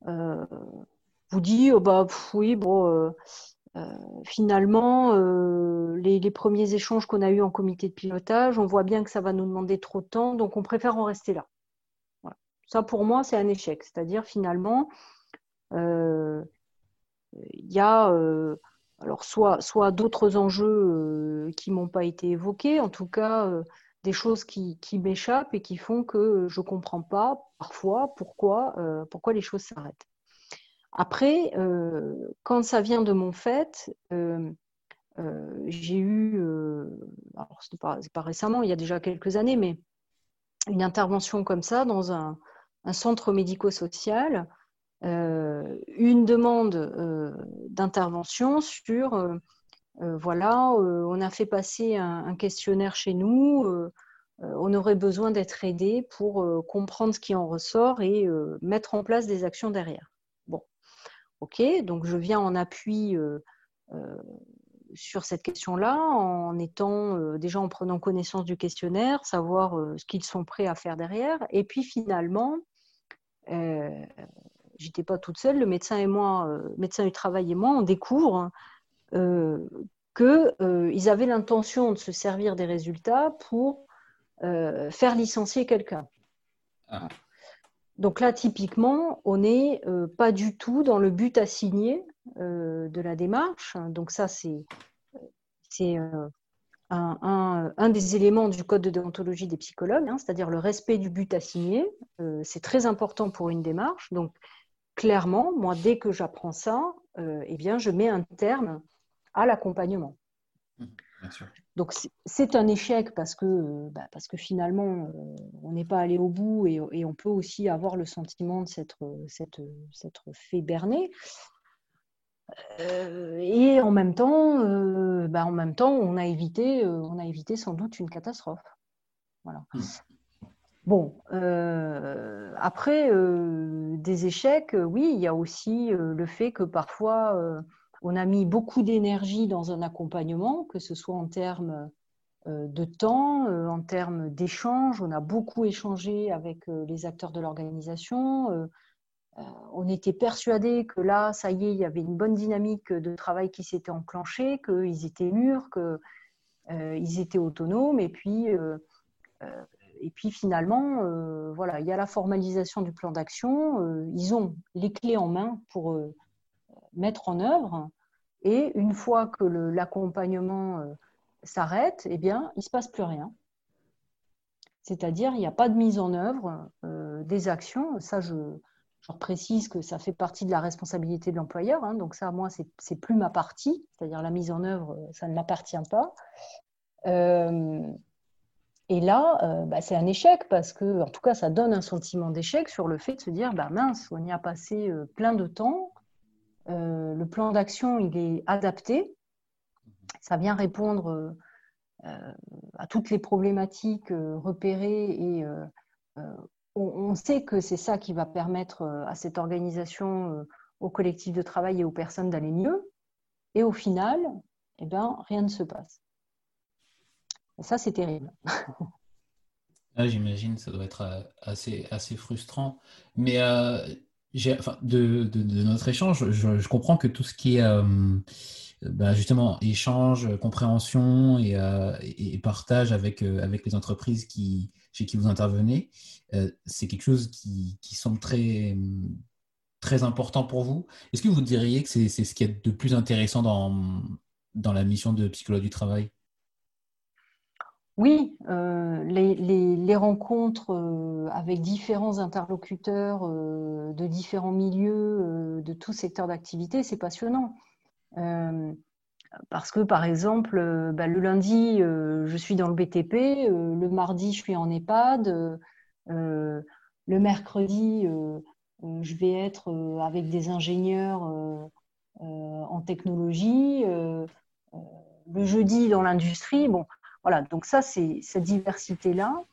vous dit oh bah oui bon finalement, les, premiers échanges qu'on a eus en comité de pilotage, on voit bien que ça va nous demander trop de temps, donc on préfère en rester là. Ça, pour moi, c'est un échec. C'est-à-dire, finalement, il y a alors soit, soit d'autres enjeux qui m'ont pas été évoqués, en tout cas des choses qui, qui m'échappent et qui font que je ne comprends pas parfois pourquoi, pourquoi les choses s'arrêtent. Après, quand ça vient de mon fait, j'ai eu, alors ce n'est pas, pas, récemment, il y a déjà quelques années, mais une intervention comme ça dans un, un centre médico-social euh, une demande euh, d'intervention sur, euh, voilà, on a fait passer un, questionnaire chez nous, on aurait besoin d'être aidé pour comprendre ce qui en ressort et mettre en place des actions derrière. Bon, ok, donc je viens en appui sur cette question-là, en étant déjà en prenant connaissance du questionnaire, savoir ce qu'ils sont prêts à faire derrière. Et puis finalement, j'étais pas toute seule, le médecin et moi, euh, médecin du travail et moi, on découvre euh, qu'ils euh, avaient l'intention de se servir des résultats pour euh, faire licencier quelqu'un. Ah. Donc là, typiquement, on n'est pas du tout dans le but assigné de la démarche. Donc ça, c'est un, un, des éléments du code de déontologie des psychologues, hein, c'est-à-dire le respect du but assigné. c'est très important pour une démarche. Donc, clairement, moi, dès que j'apprends ça, euh, eh bien, je mets un terme à l'accompagnement. Mmh, Donc, c'est un échec parce que, euh, bah, parce que finalement, euh, on n'est pas allé au bout et, on peut aussi avoir le sentiment de s'être fait berner. et en même temps, bah, en même temps, on a évité, on a évité sans doute une catastrophe. Voilà. Bon, euh, après, euh, des échecs, euh, oui, il y a aussi le fait que parfois, on a mis beaucoup d'énergie dans un accompagnement, que ce soit en termes de temps, en termes d'échange. On a beaucoup échangé avec les acteurs de l'organisation. on était persuadé que là, ça y est, il y avait une bonne dynamique de travail qui s'était enclenchée, qu'ils étaient mûrs, qu'ils étaient autonomes. Et puis, et puis finalement, euh, voilà, il y a la formalisation du plan d'action. Euh, ils ont les clés en main pour euh, mettre en œuvre. Et une fois que l'accompagnement s'arrête, eh bien, il ne se passe plus rien. C'est-à-dire, il n'y a pas de mise en œuvre des actions. Ça, je, précise que ça fait partie de la responsabilité de l'employeur. Hein. donc ça, moi, c'est plus ma partie. C'est-à-dire la mise en œuvre, ça ne m'appartient pas. Et là, euh, bah, c'est un échec parce que, en tout cas, ça donne un sentiment d'échec sur le fait de se dire, bah, mince, on y a passé euh, plein de temps. Euh, le plan d'action, il est adapté. Ça vient répondre à toutes les problématiques repérées et on, sait que c'est ça qui va permettre à cette organisation, au collectif de travail et aux personnes d'aller mieux. Et au final, eh ben, rien ne se passe ça, c'est terrible. ah, J'imagine, ça doit être euh, assez, assez frustrant. Mais euh, de, notre échange, je, comprends que tout ce qui est euh, bah, justement échange, compréhension et, partage avec, avec les entreprises chez qui vous intervenez, c'est quelque chose qui, qui, semble très, très important pour vous. Est-ce que vous diriez que c'est ce qui est de plus intéressant dans, dans la mission de psychologue du travail? Oui, euh, les, rencontres euh, avec différents interlocuteurs euh, de différents milieux, de tout secteur d'activité, c'est passionnant. parce que, par exemple, bah, le lundi, je suis dans le BTP, le mardi, je suis en EHPAD, le mercredi, je vais être avec des ingénieurs en technologie, le jeudi dans l'industrie. Bon, voilà, donc ça, c'est cette diversité-là,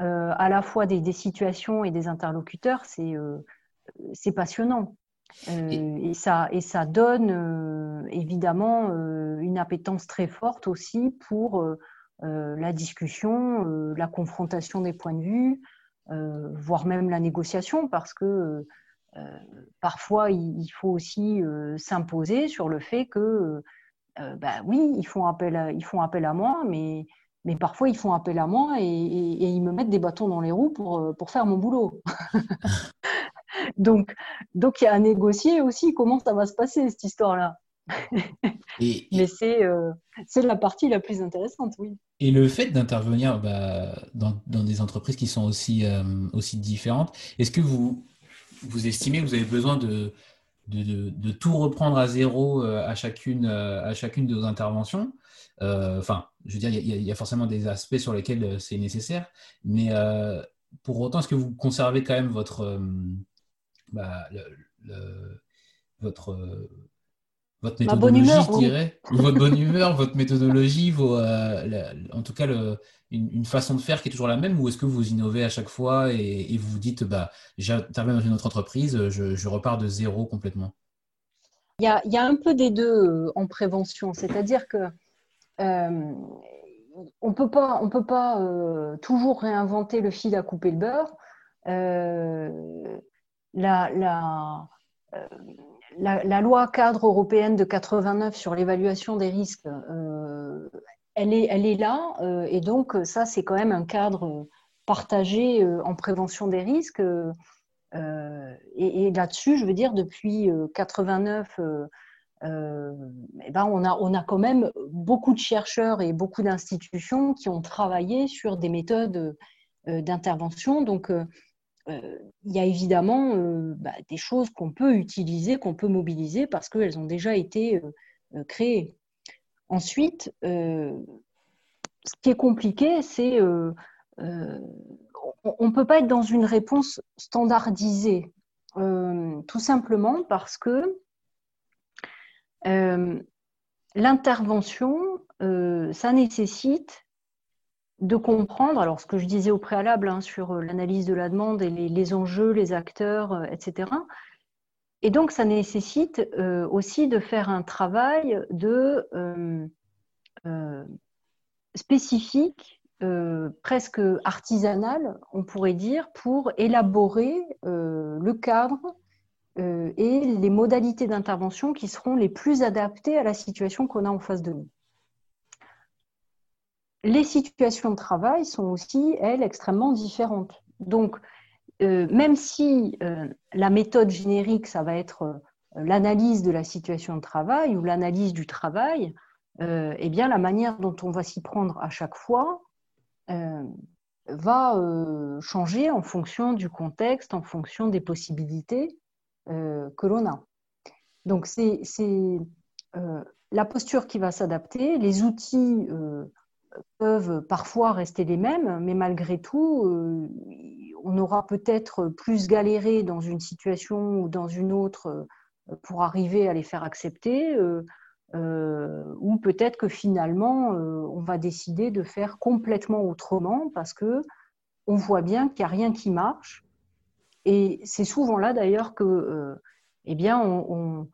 euh, à la fois des, situations et des interlocuteurs, c'est euh, passionnant. Euh, et... ça, et ça donne évidemment une appétence très forte aussi pour la discussion, la confrontation des points de vue, voire même la négociation, parce que parfois, il, faut aussi s'imposer sur le fait que, bah, oui, ils font appel à, ils font appel à moi, mais, mais parfois, ils font appel à moi et, ils me mettent des bâtons dans les roues pour, pour faire mon boulot. *laughs* donc, donc, il y a à négocier aussi comment ça va se passer, cette histoire-là. *laughs* Mais euh, c'est la partie la plus intéressante, oui. Et le fait d'intervenir bah, dans, dans, des entreprises qui sont aussi, euh, aussi différentes, est-ce que vous, vous estimez que vous avez besoin de, de, tout reprendre à zéro euh, à, chacune, à chacune de vos interventions. Enfin, je veux dire, il y, a forcément des aspects sur lesquels c'est nécessaire, mais pour autant, est-ce que vous conservez quand même votre, bah, votre votre méthodologie, je dirais, votre bonne humeur, votre méthodologie, vos, euh, en tout cas une, façon de faire qui est toujours la même, ou est-ce que vous innovez à chaque fois et, vous vous dites, bah, j'interviens dans une autre entreprise, je, repars de zéro complètement? Il y, a, il y, a, un peu des deux euh, en prévention, c'est-à-dire que euh, on peut pas, on peut pas toujours réinventer le fil à couper le beurre. la, la la, loi cadre européenne de 89 sur l'évaluation des risques, euh, elle, est, là. Euh, et donc, ça, c'est quand même un cadre partagé euh, en prévention des risques. et, là-dessus, je veux dire, depuis 89, eh ben on, a, quand même beaucoup de chercheurs et beaucoup d'institutions qui ont travaillé sur des méthodes d'intervention. Euh, il y a évidemment euh, bah, des choses qu'on peut utiliser, qu'on peut mobiliser parce qu'elles ont déjà été euh, créées. Ensuite, ce qui est compliqué, c'est on ne peut pas être dans une réponse standardisée, tout simplement parce que l'intervention, ça nécessite de comprendre, alors ce que je disais au préalable hein, sur euh, l'analyse de la demande et les, enjeux, les acteurs, euh, etc. Et donc, ça nécessite euh, aussi de faire un travail de spécifique, presque artisanal, on pourrait dire, pour élaborer le cadre et les modalités d'intervention qui seront les plus adaptées à la situation qu'on a en face de nous les situations de travail sont aussi, elles, extrêmement différentes. Donc, euh, même si euh, la méthode générique, ça va être euh, l'analyse de la situation de travail ou l'analyse du travail, eh bien, la manière dont on va s'y prendre à chaque fois va changer en fonction du contexte, en fonction des possibilités que l'on a. Donc, c'est la posture qui va s'adapter, les outils peuvent parfois rester les mêmes, mais malgré tout, euh, on aura peut-être plus galéré dans une situation ou dans une autre euh, pour arriver à les faire accepter, euh, ou peut-être que finalement, on va décider de faire complètement autrement parce que on voit bien qu'il n'y a rien qui marche. Et c'est souvent là d'ailleurs que, eh bien, on,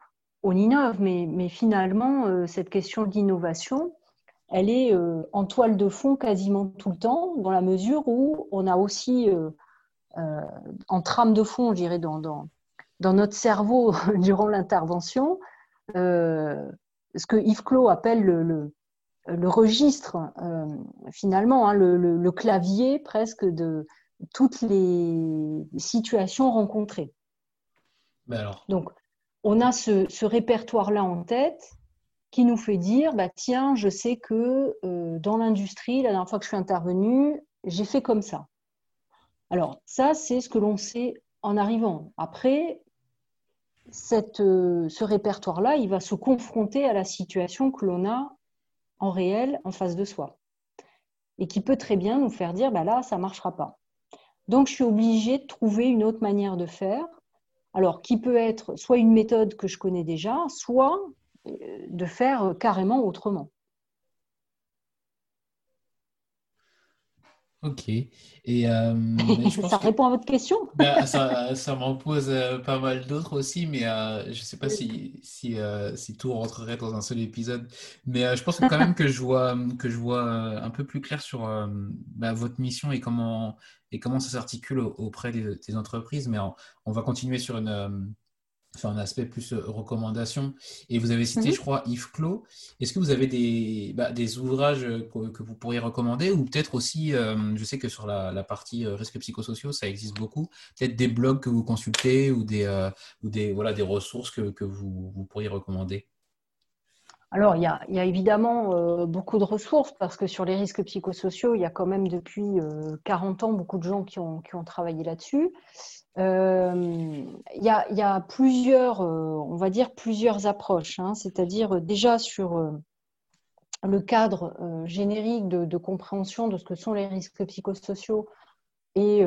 innove, mais, mais finalement, cette question d'innovation, elle est euh, en toile de fond quasiment tout le temps, dans la mesure où on a aussi euh, euh, en trame de fond, je dirais, dans, dans, notre cerveau *laughs* durant l'intervention, ce que Yves Clos appelle le, le, registre, finalement, hein, le, clavier presque de toutes les situations rencontrées. alors... Donc, on a ce, ce répertoire-là en tête qui nous fait dire bah, tiens, je sais que euh, dans l'industrie, la dernière fois que je suis intervenue, j'ai fait comme ça. Alors, ça, c'est ce que l'on sait en arrivant. Après, cette, euh, ce répertoire-là, il va se confronter à la situation que l'on a en réel en face de soi. Et qui peut très bien nous faire dire bah là, ça ne marchera pas. Donc, je suis obligée de trouver une autre manière de faire. Alors, qui peut être soit une méthode que je connais déjà, soit de faire carrément autrement. Ok. Et euh, *laughs* ça répond à votre question? *laughs* Bah, ça, ça m'en pose euh, pas mal d'autres aussi, mais euh, je ne sais pas si, si, si, tout rentrerait dans un seul épisode. Mais je pense quand même que je vois, que je vois un peu plus clair sur bah, votre mission et comment, et comment ça s'articule auprès des, des, entreprises. Mais on va continuer sur une sur un aspect plus euh, recommandation. Et vous avez cité, mhm. je crois, Yves Clos. Est-ce que vous avez des, bah, des ouvrages euh, que, vous pourriez recommander ou peut-être aussi, euh, je sais que sur la, la, partie risques psychosociaux, ça existe beaucoup, peut-être des blogs que vous consultez ou des, ou des, voilà, des ressources que, que vous, vous, pourriez recommander alors, il y, a, évidemment beaucoup de ressources parce que sur les risques psychosociaux, il y a quand même depuis 40 ans beaucoup de gens qui ont, travaillé là-dessus. Euh, il y, a, plusieurs, euh, on va dire plusieurs approches, hein. c'est-à-dire euh, déjà sur le cadre générique de, compréhension de ce que sont les risques psychosociaux et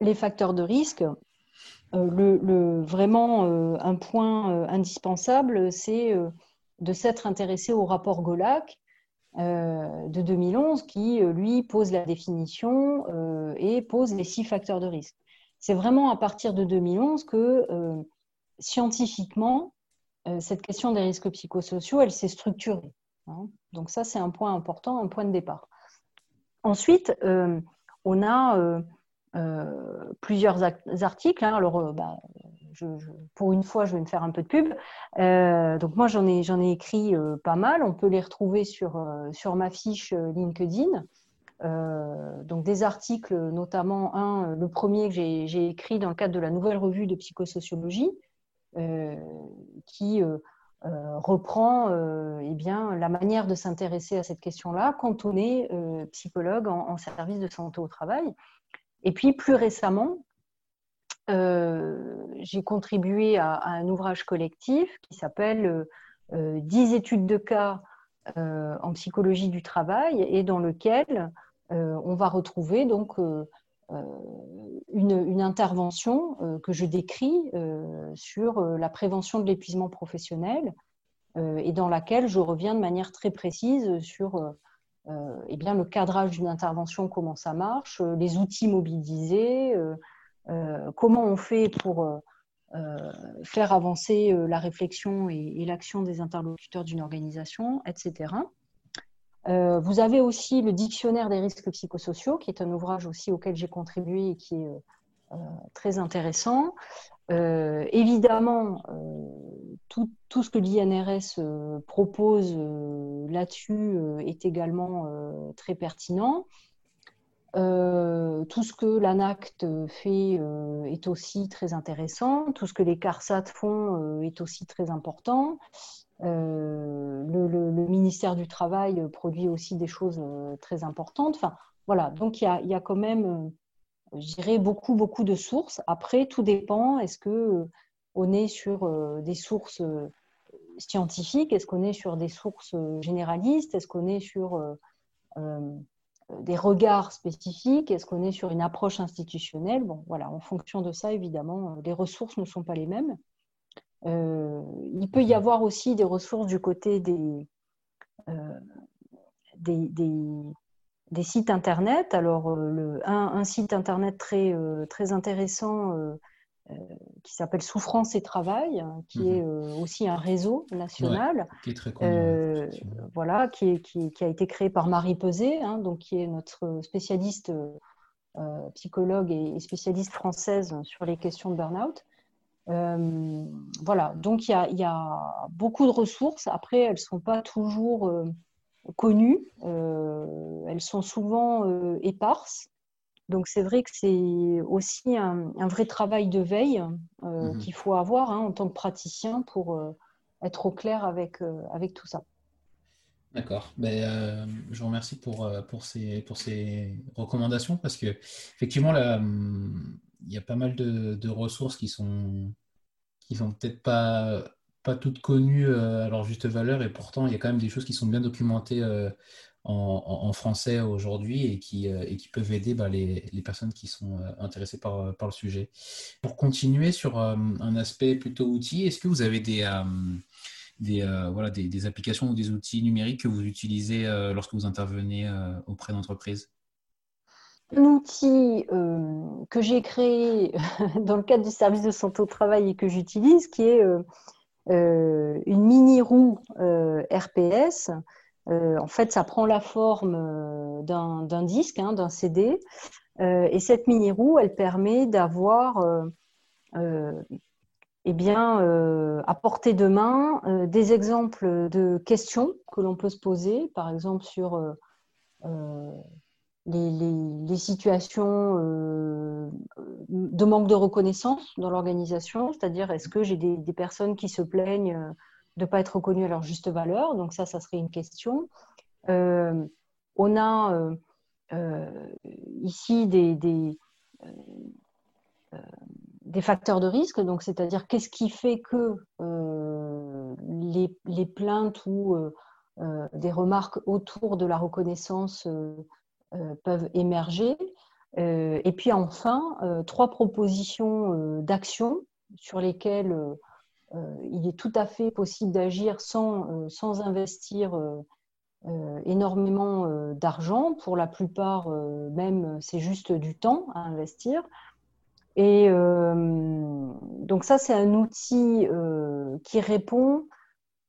les facteurs de risque. Le, vraiment, un point indispensable, c'est de s'être intéressé au rapport Golac de 2011 qui, lui, pose la définition et pose les six facteurs de risque c'est vraiment à partir de 2011 que euh, scientifiquement, euh, cette question des risques psychosociaux, elle s'est structurée. Hein. Donc ça, c'est un point important, un point de départ. Ensuite, euh, on a plusieurs articles. Hein. Alors, bah, pour une fois, je vais me faire un peu de pub. donc moi, j'en ai, écrit pas mal. On peut les retrouver sur, sur ma fiche LinkedIn. Euh, donc des articles, notamment un, le premier que j'ai écrit dans le cadre de la nouvelle revue de psychosociologie, euh, qui euh, reprend eh la manière de s'intéresser à cette question-là quand on est psychologue en, service de santé au travail. Et puis plus récemment, j'ai contribué à, un ouvrage collectif qui s'appelle 10 études de cas en psychologie du travail et dans lequel euh, on va retrouver donc euh, euh, une, intervention que je décris sur la prévention de l'épuisement professionnel et dans laquelle je reviens de manière très précise sur eh bien, le cadrage d'une intervention, comment ça marche, les outils mobilisés, comment on fait pour faire avancer la réflexion et l'action des interlocuteurs d'une organisation, etc. Euh, vous avez aussi le dictionnaire des risques psychosociaux, qui est un ouvrage aussi auquel j'ai contribué et qui est euh, euh, très intéressant. évidemment, tout, ce que l'INRS propose là-dessus est également très pertinent. Tout ce que l'ANACT fait est aussi très intéressant. Tout ce que les CARSAT font est aussi très important. Euh, le, ministère du Travail produit aussi des choses euh, très importantes. Enfin, voilà, donc il y a, quand même, euh, beaucoup, beaucoup de sources. Après, tout dépend. Est-ce que on est sur des sources scientifiques? Est-ce qu'on est sur des sources généralistes? Est-ce qu'on est sur des regards spécifiques Est-ce qu'on est sur une approche institutionnelle? Bon, voilà, en fonction de ça, évidemment, les ressources ne sont pas les mêmes. Euh, il peut y avoir aussi des ressources du côté des, euh, des, des, sites Internet. Alors, euh, le, un, site Internet très, très intéressant qui s'appelle Souffrance et Travail, qui mhm. est aussi un réseau national, qui est très connu, voilà, qui, qui, qui, a été créé par Marie Peset, hein, donc qui est notre spécialiste psychologue et, spécialiste française sur les questions de burn-out. Euh, voilà, donc il y, a, beaucoup de ressources. Après, elles ne sont pas toujours euh, connues. Euh, elles sont souvent éparses. Donc c'est vrai que c'est aussi un, vrai travail de veille mhm. qu'il faut avoir hein, en tant que praticien pour être au clair avec, avec tout ça. D'accord. Ben, je vous remercie pour, pour, ces, pour ces recommandations parce que effectivement, là, il y a pas mal de, ressources qui sont qui sont peut-être pas pas toutes connues euh, à leur juste valeur et pourtant il y a quand même des choses qui sont bien documentées euh, en, français aujourd'hui et qui, euh, et peuvent aider bah, les, personnes qui sont intéressées par, par le sujet. Pour continuer sur un aspect plutôt outil, est-ce que vous avez des, applications ou des outils numériques que vous utilisez lorsque vous intervenez auprès d'entreprises? Un outil que j'ai créé *laughs* dans le cadre du service de santé au travail et que j'utilise, qui est une mini roue RPS. En fait, ça prend la forme d'un disque, hein, d'un CD. et cette mini roue, elle permet d'avoir eh bien, euh, à portée de main euh, des exemples de questions que l'on peut se poser, par exemple sur euh, les, situations de manque de reconnaissance dans l'organisation, c'est-à-dire est-ce que j'ai des, personnes qui se plaignent de ne pas être reconnues à leur juste valeur, donc ça, ça serait une question. on a ici des, des des facteurs de risque, donc c'est-à-dire qu'est-ce qui fait que euh, les, plaintes ou euh, euh, des remarques autour de la reconnaissance peuvent émerger. et puis enfin, trois propositions d'action sur lesquelles il est tout à fait possible d'agir sans, sans investir énormément d'argent. Pour la plupart, même, c'est juste du temps à investir. Et euh, donc ça, c'est un outil euh, qui répond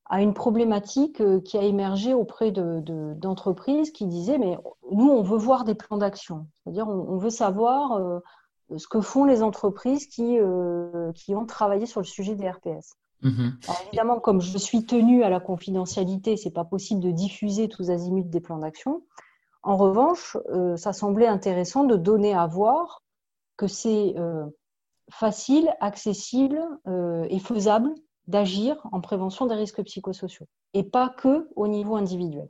à une problématique euh, qui a émergé auprès d'entreprises qui disaient, mais nous, on veut voir des plans d'action. C'est-à-dire, on, veut savoir ce que font les entreprises qui, qui ont travaillé sur le sujet des RPS. Mmh Alors évidemment, comme je suis tenue à la confidentialité, c'est pas possible de diffuser tous azimuts des plans d'action. En revanche, ça semblait intéressant de donner à voir que c'est euh, facile, accessible euh, et faisable d'agir en prévention des risques psychosociaux et pas que au niveau individuel.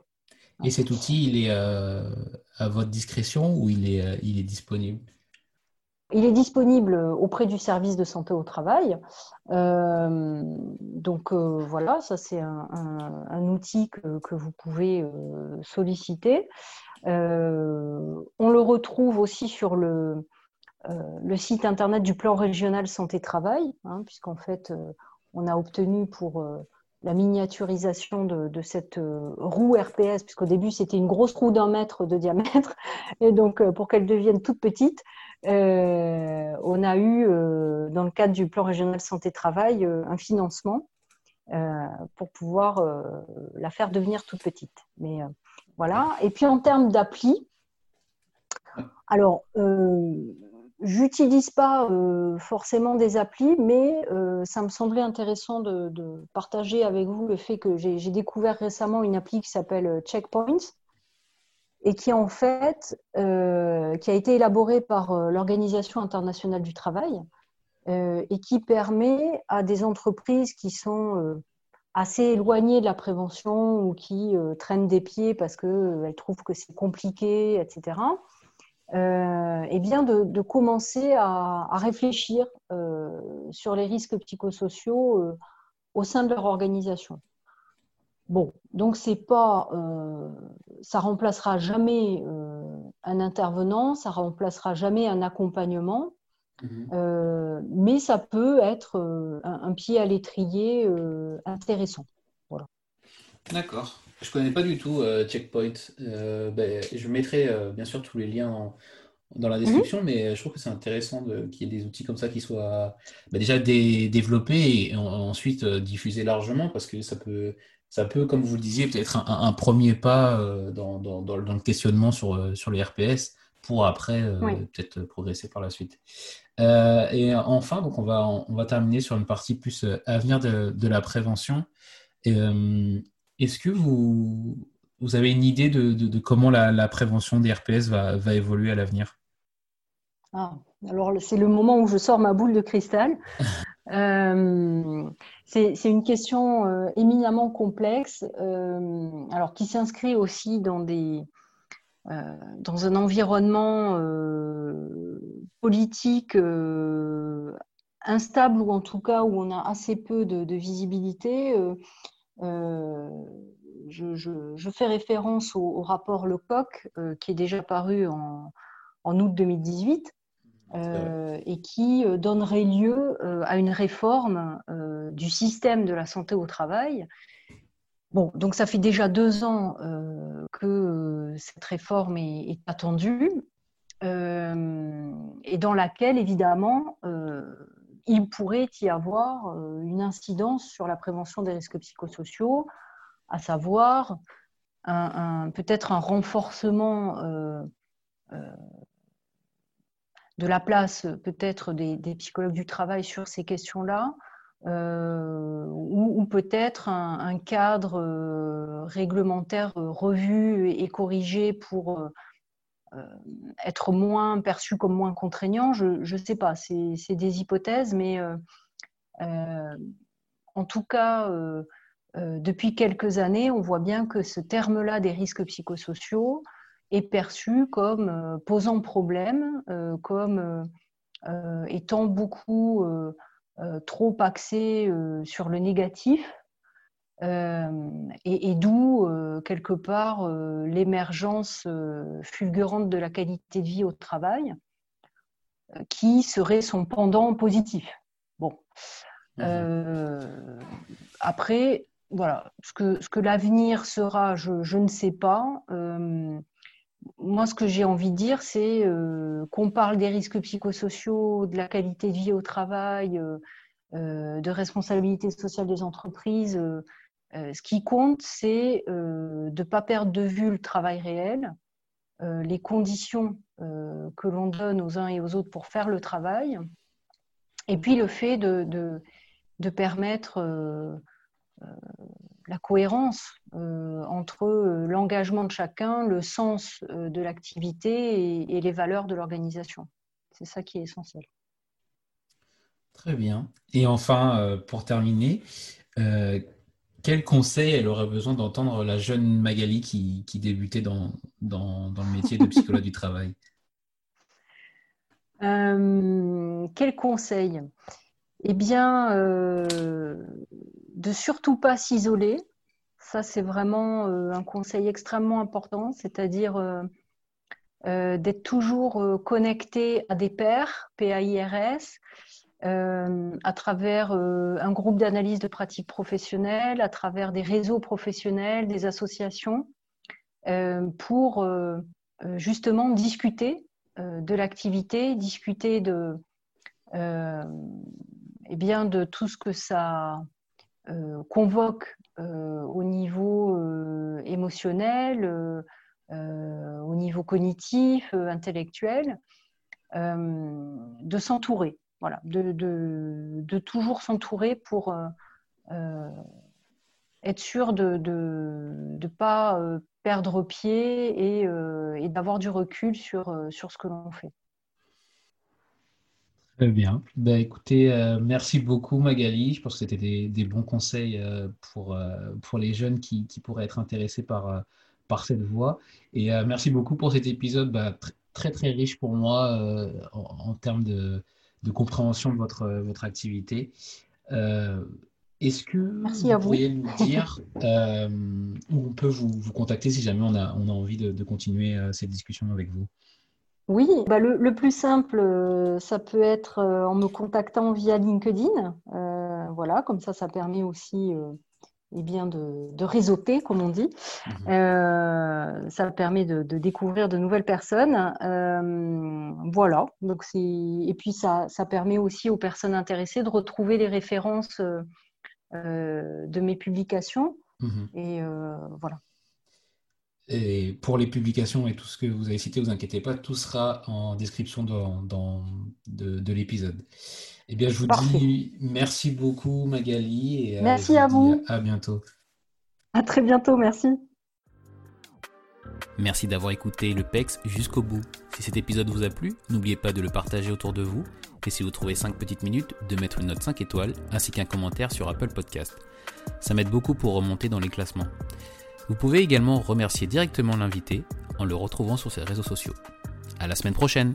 Et cet outil, il est euh, à votre discrétion ou il est, il est disponible? Il est disponible auprès du service de santé au travail. donc voilà, ça c'est un, outil que, vous pouvez solliciter. on le retrouve aussi sur le, euh, site internet du plan régional santé-travail, hein, puisqu'en fait, euh, on a obtenu pour euh, la miniaturisation de, cette roue RPS, puisqu'au début c'était une grosse roue d'un mètre de diamètre, et donc pour qu'elle devienne toute petite, on a eu, dans le cadre du plan régional santé-travail, un financement pour pouvoir la faire devenir toute petite. Mais voilà. Et puis en termes d'appli, alors J'utilise pas euh, forcément des applis, mais euh, ça me semblait intéressant de, partager avec vous le fait que j'ai découvert récemment une appli qui s'appelle euh, Checkpoints et qui en fait qui a été élaborée par l'Organisation internationale du travail et qui permet à des entreprises qui sont assez éloignées de la prévention ou qui traînent des pieds parce qu'elles trouvent que c'est compliqué, etc euh, eh bien de, commencer à, réfléchir euh, sur les risques psychosociaux euh, au sein de leur organisation. Bon, donc c'est pas, ça remplacera jamais un intervenant, ça remplacera jamais un accompagnement, mhm. mais ça peut être un, pied à l'étrier intéressant. Voilà. D'accord. Je connais pas du tout euh, Checkpoint. Euh, ben, je mettrai euh, bien sûr tous les liens dans la description, mhm. mais je trouve que c'est intéressant qu'il y ait des outils comme ça qui soient ben, déjà développés et ensuite diffusés largement parce que ça peut, ça peut, comme vous le disiez, peut-être un, premier pas dans, dans, dans, le questionnement sur, sur les RPS pour après peut-être progresser par la suite. et enfin, donc on va, on va terminer sur une partie plus avenir de, de la prévention. Est-ce que vous, vous avez une idée de, comment la, prévention des RPS va, évoluer à l'avenir? Ah, Alors, c'est le moment où je sors ma boule de cristal. *laughs* Euh, c'est une question euh, éminemment complexe, euh, alors qui s'inscrit aussi dans, des, dans un environnement politique instable ou en tout cas où on a assez peu de, de visibilité. Je, fais référence au, rapport Lecoq qui est déjà paru en, août 2018 euh, et qui donnerait lieu à une réforme du système de la santé au travail. Bon, donc ça fait déjà deux ans que cette réforme est, attendue. et dans laquelle, évidemment, il pourrait y avoir une incidence sur la prévention des risques psychosociaux, à savoir peut-être un renforcement de la place peut-être des, psychologues du travail sur ces questions-là, euh, ou, peut-être un, cadre euh, réglementaire euh, revu et, corrigé pour être moins perçu comme moins contraignant. Je ne sais pas, c'est des hypothèses, mais en tout cas, depuis quelques années, on voit bien que ce terme-là des risques psychosociaux est perçu comme posant problème, comme étant beaucoup euh, trop axé euh, sur le négatif, euh, et, d'où quelque part l'émergence fulgurante de la qualité de vie au travail, qui serait son pendant positif. Bon. Mmh après, voilà, ce que, ce que l'avenir sera, je, je, ne sais pas moi, ce que j'ai envie de dire, c'est euh, qu'on parle des risques psychosociaux, de la qualité de vie au travail, euh, euh, de responsabilité sociale des entreprises. ce qui compte, c'est de ne pas perdre de vue le travail réel, les conditions que l'on donne aux uns et aux autres pour faire le travail, et puis le fait de, permettre la cohérence euh, entre euh, l'engagement de chacun, le sens euh, de l'activité et, les valeurs de l'organisation. C'est ça qui est essentiel. Très bien. Et enfin, pour terminer, quel conseil elle aurait besoin d'entendre la jeune Magali qui, débutait dans, dans, le métier de psychologue du travail? *laughs* Quel conseil? Eh bien, de surtout pas s'isoler. Ça, c'est vraiment euh, un conseil extrêmement important, c'est-à-dire euh, euh, d'être toujours connecté à des pairs, PAIRS, à travers un groupe d'analyse de pratiques professionnelles, à travers des réseaux professionnels, des associations, pour justement discuter de l'activité, discuter de, eh bien, de tout ce que ça euh, convoque euh, au niveau euh, émotionnel, au niveau cognitif, intellectuel, de s'entourer, voilà, de, toujours s'entourer pour être sûr de ne pas perdre pied et, d'avoir du recul sur ce que l'on fait. Très bien. Ben, écoutez, euh, merci beaucoup Magali. Je pense que c'était des, bons conseils euh, pour, euh, pour les jeunes qui, pourraient être intéressés par, par cette voie. Et merci beaucoup pour cet épisode bah, très très riche pour moi en, termes de, compréhension de votre, votre activité. Est-ce que vous, pourriez nous *laughs* dire où on peut vous, contacter si jamais on a, on a envie de continuer cette discussion avec vous? Oui, bah le, plus simple, euh, ça peut être euh, en me contactant via LinkedIn. Euh, voilà, comme ça, ça permet aussi eh bien de, de, réseauter, comme on dit. Mhm. ça permet de, découvrir de nouvelles personnes. voilà, donc et puis ça, ça, permet aussi aux personnes intéressées de retrouver les références de mes publications. Mhm. Et voilà. Et pour les publications et tout ce que vous avez cité, vous inquiétez pas, tout sera en description dans, de, l'épisode. Eh bien, je vous dis merci beaucoup, Magali. Et merci à vous. À bientôt. À très bientôt, merci. Merci d'avoir écouté le PEX jusqu'au bout. Si cet épisode vous a plu, n'oubliez pas de le partager autour de vous. Et si vous trouvez 5 petites minutes, de mettre une note 5 étoiles ainsi qu'un commentaire sur Apple Podcast. Ça m'aide beaucoup pour remonter dans les classements. Vous pouvez également remercier directement l'invité en le retrouvant sur ses réseaux sociaux. À la semaine prochaine!